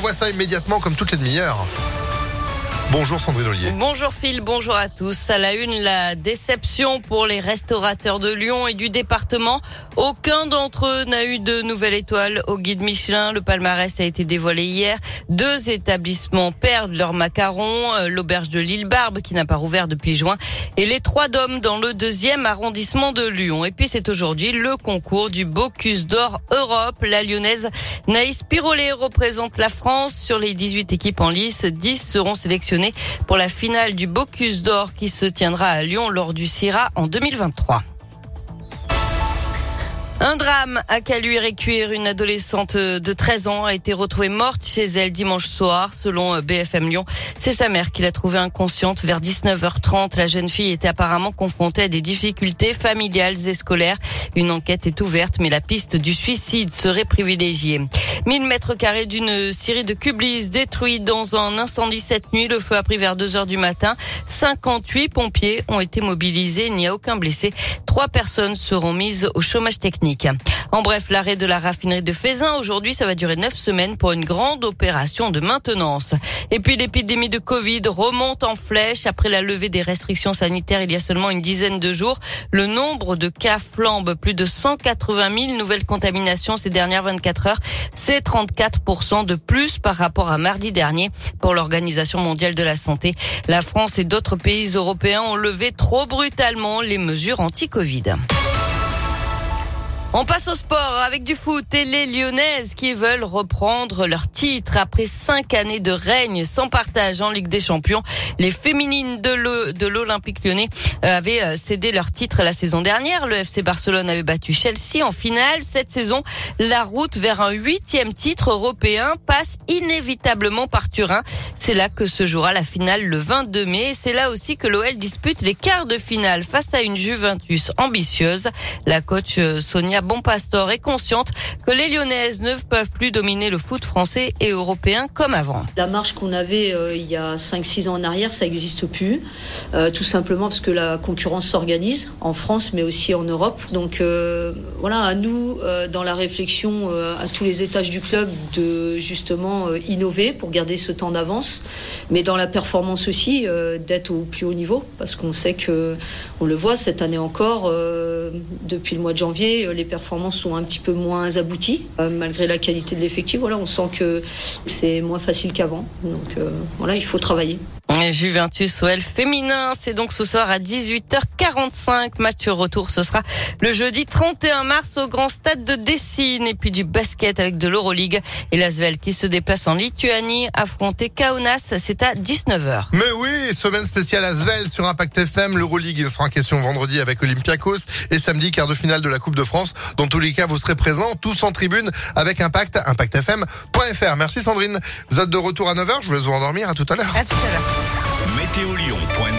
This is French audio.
On voit ça immédiatement comme toutes les demi-heures. Bonjour Sandrine Ollier. Bonjour Phil, bonjour à tous. À la une, la déception pour les restaurateurs de Lyon et du département. Aucun d'entre eux n'a eu de nouvelle étoile au guide Michelin. Le palmarès a été dévoilé hier. Deux établissements perdent leur macaron. Euh, l'auberge de l'île Barbe qui n'a pas rouvert depuis juin et les trois dômes dans le deuxième arrondissement de Lyon. Et puis c'est aujourd'hui le concours du Bocuse d'Or Europe. La lyonnaise Naïs Pirolet représente la France. Sur les 18 équipes en lice, 10 seront sélectionnées pour la finale du Bocuse d'Or qui se tiendra à Lyon lors du CIRA en 2023. Un drame à Caluire et Cuire. Une adolescente de 13 ans a été retrouvée morte chez elle dimanche soir, selon BFM Lyon. C'est sa mère qui l'a trouvée inconsciente vers 19h30. La jeune fille était apparemment confrontée à des difficultés familiales et scolaires. Une enquête est ouverte, mais la piste du suicide serait privilégiée. 1000 mètres carrés d'une série de cublis détruits dans un incendie cette nuit. Le feu a pris vers 2 heures du matin. 58 pompiers ont été mobilisés. Il n'y a aucun blessé. Trois personnes seront mises au chômage technique. En bref, l'arrêt de la raffinerie de Fézin aujourd'hui, ça va durer neuf semaines pour une grande opération de maintenance. Et puis l'épidémie de Covid remonte en flèche après la levée des restrictions sanitaires il y a seulement une dizaine de jours. Le nombre de cas flambe, plus de 180 000 nouvelles contaminations ces dernières 24 heures. C'est 34% de plus par rapport à mardi dernier pour l'Organisation mondiale de la santé. La France et d'autres pays européens ont levé trop brutalement les mesures anti-Covid. On passe au sport avec du foot et les Lyonnaises qui veulent reprendre leur titre après cinq années de règne sans partage en Ligue des Champions. Les féminines de l'Olympique lyonnais euh, avaient euh, cédé leur titre la saison dernière. Le FC Barcelone avait battu Chelsea en finale. Cette saison, la route vers un huitième titre européen passe inévitablement par Turin. C'est là que se jouera la finale le 22 mai. C'est là aussi que l'OL dispute les quarts de finale face à une Juventus ambitieuse. La coach euh, Sonia Bonpastor est consciente que les Lyonnaises ne peuvent plus dominer le foot français et européen comme avant. La marche qu'on avait euh, il y a 5-6 ans en arrière, ça n'existe plus. Euh, tout simplement parce que la concurrence s'organise en France mais aussi en Europe. Donc voilà, à nous, dans la réflexion à tous les étages du club, de justement innover pour garder ce temps d'avance mais dans la performance aussi, euh, d'être au plus haut niveau, parce qu'on sait que, on le voit cette année encore, euh, depuis le mois de janvier, euh, les performances sont un petit peu moins abouties, malgré la qualité de l'effectif. Voilà, on sent que c'est moins facile qu'avant. Donc voilà, il faut travailler. Juventus OL féminin, c'est donc ce soir à 18h45. Match retour, ce sera le jeudi 31 mars au grand stade de Dessine. Et puis du basket avec de l'Euroleague et l'Asvel qui se déplace en Lituanie affronter Kaunas. C'est à 19h. Mais oui, semaine spéciale Asvel sur Impact FM. L'Euroleague, sera en question vendredi avec Olympiakos et samedi quart de finale de la Coupe de France. Dans tous les cas, vous serez présents tous en tribune avec Impact, Merci Sandrine. Vous êtes de retour à 9h. Je vous laisse vous endormir. À tout à l'heure. À tout à l'heure. Météolion.net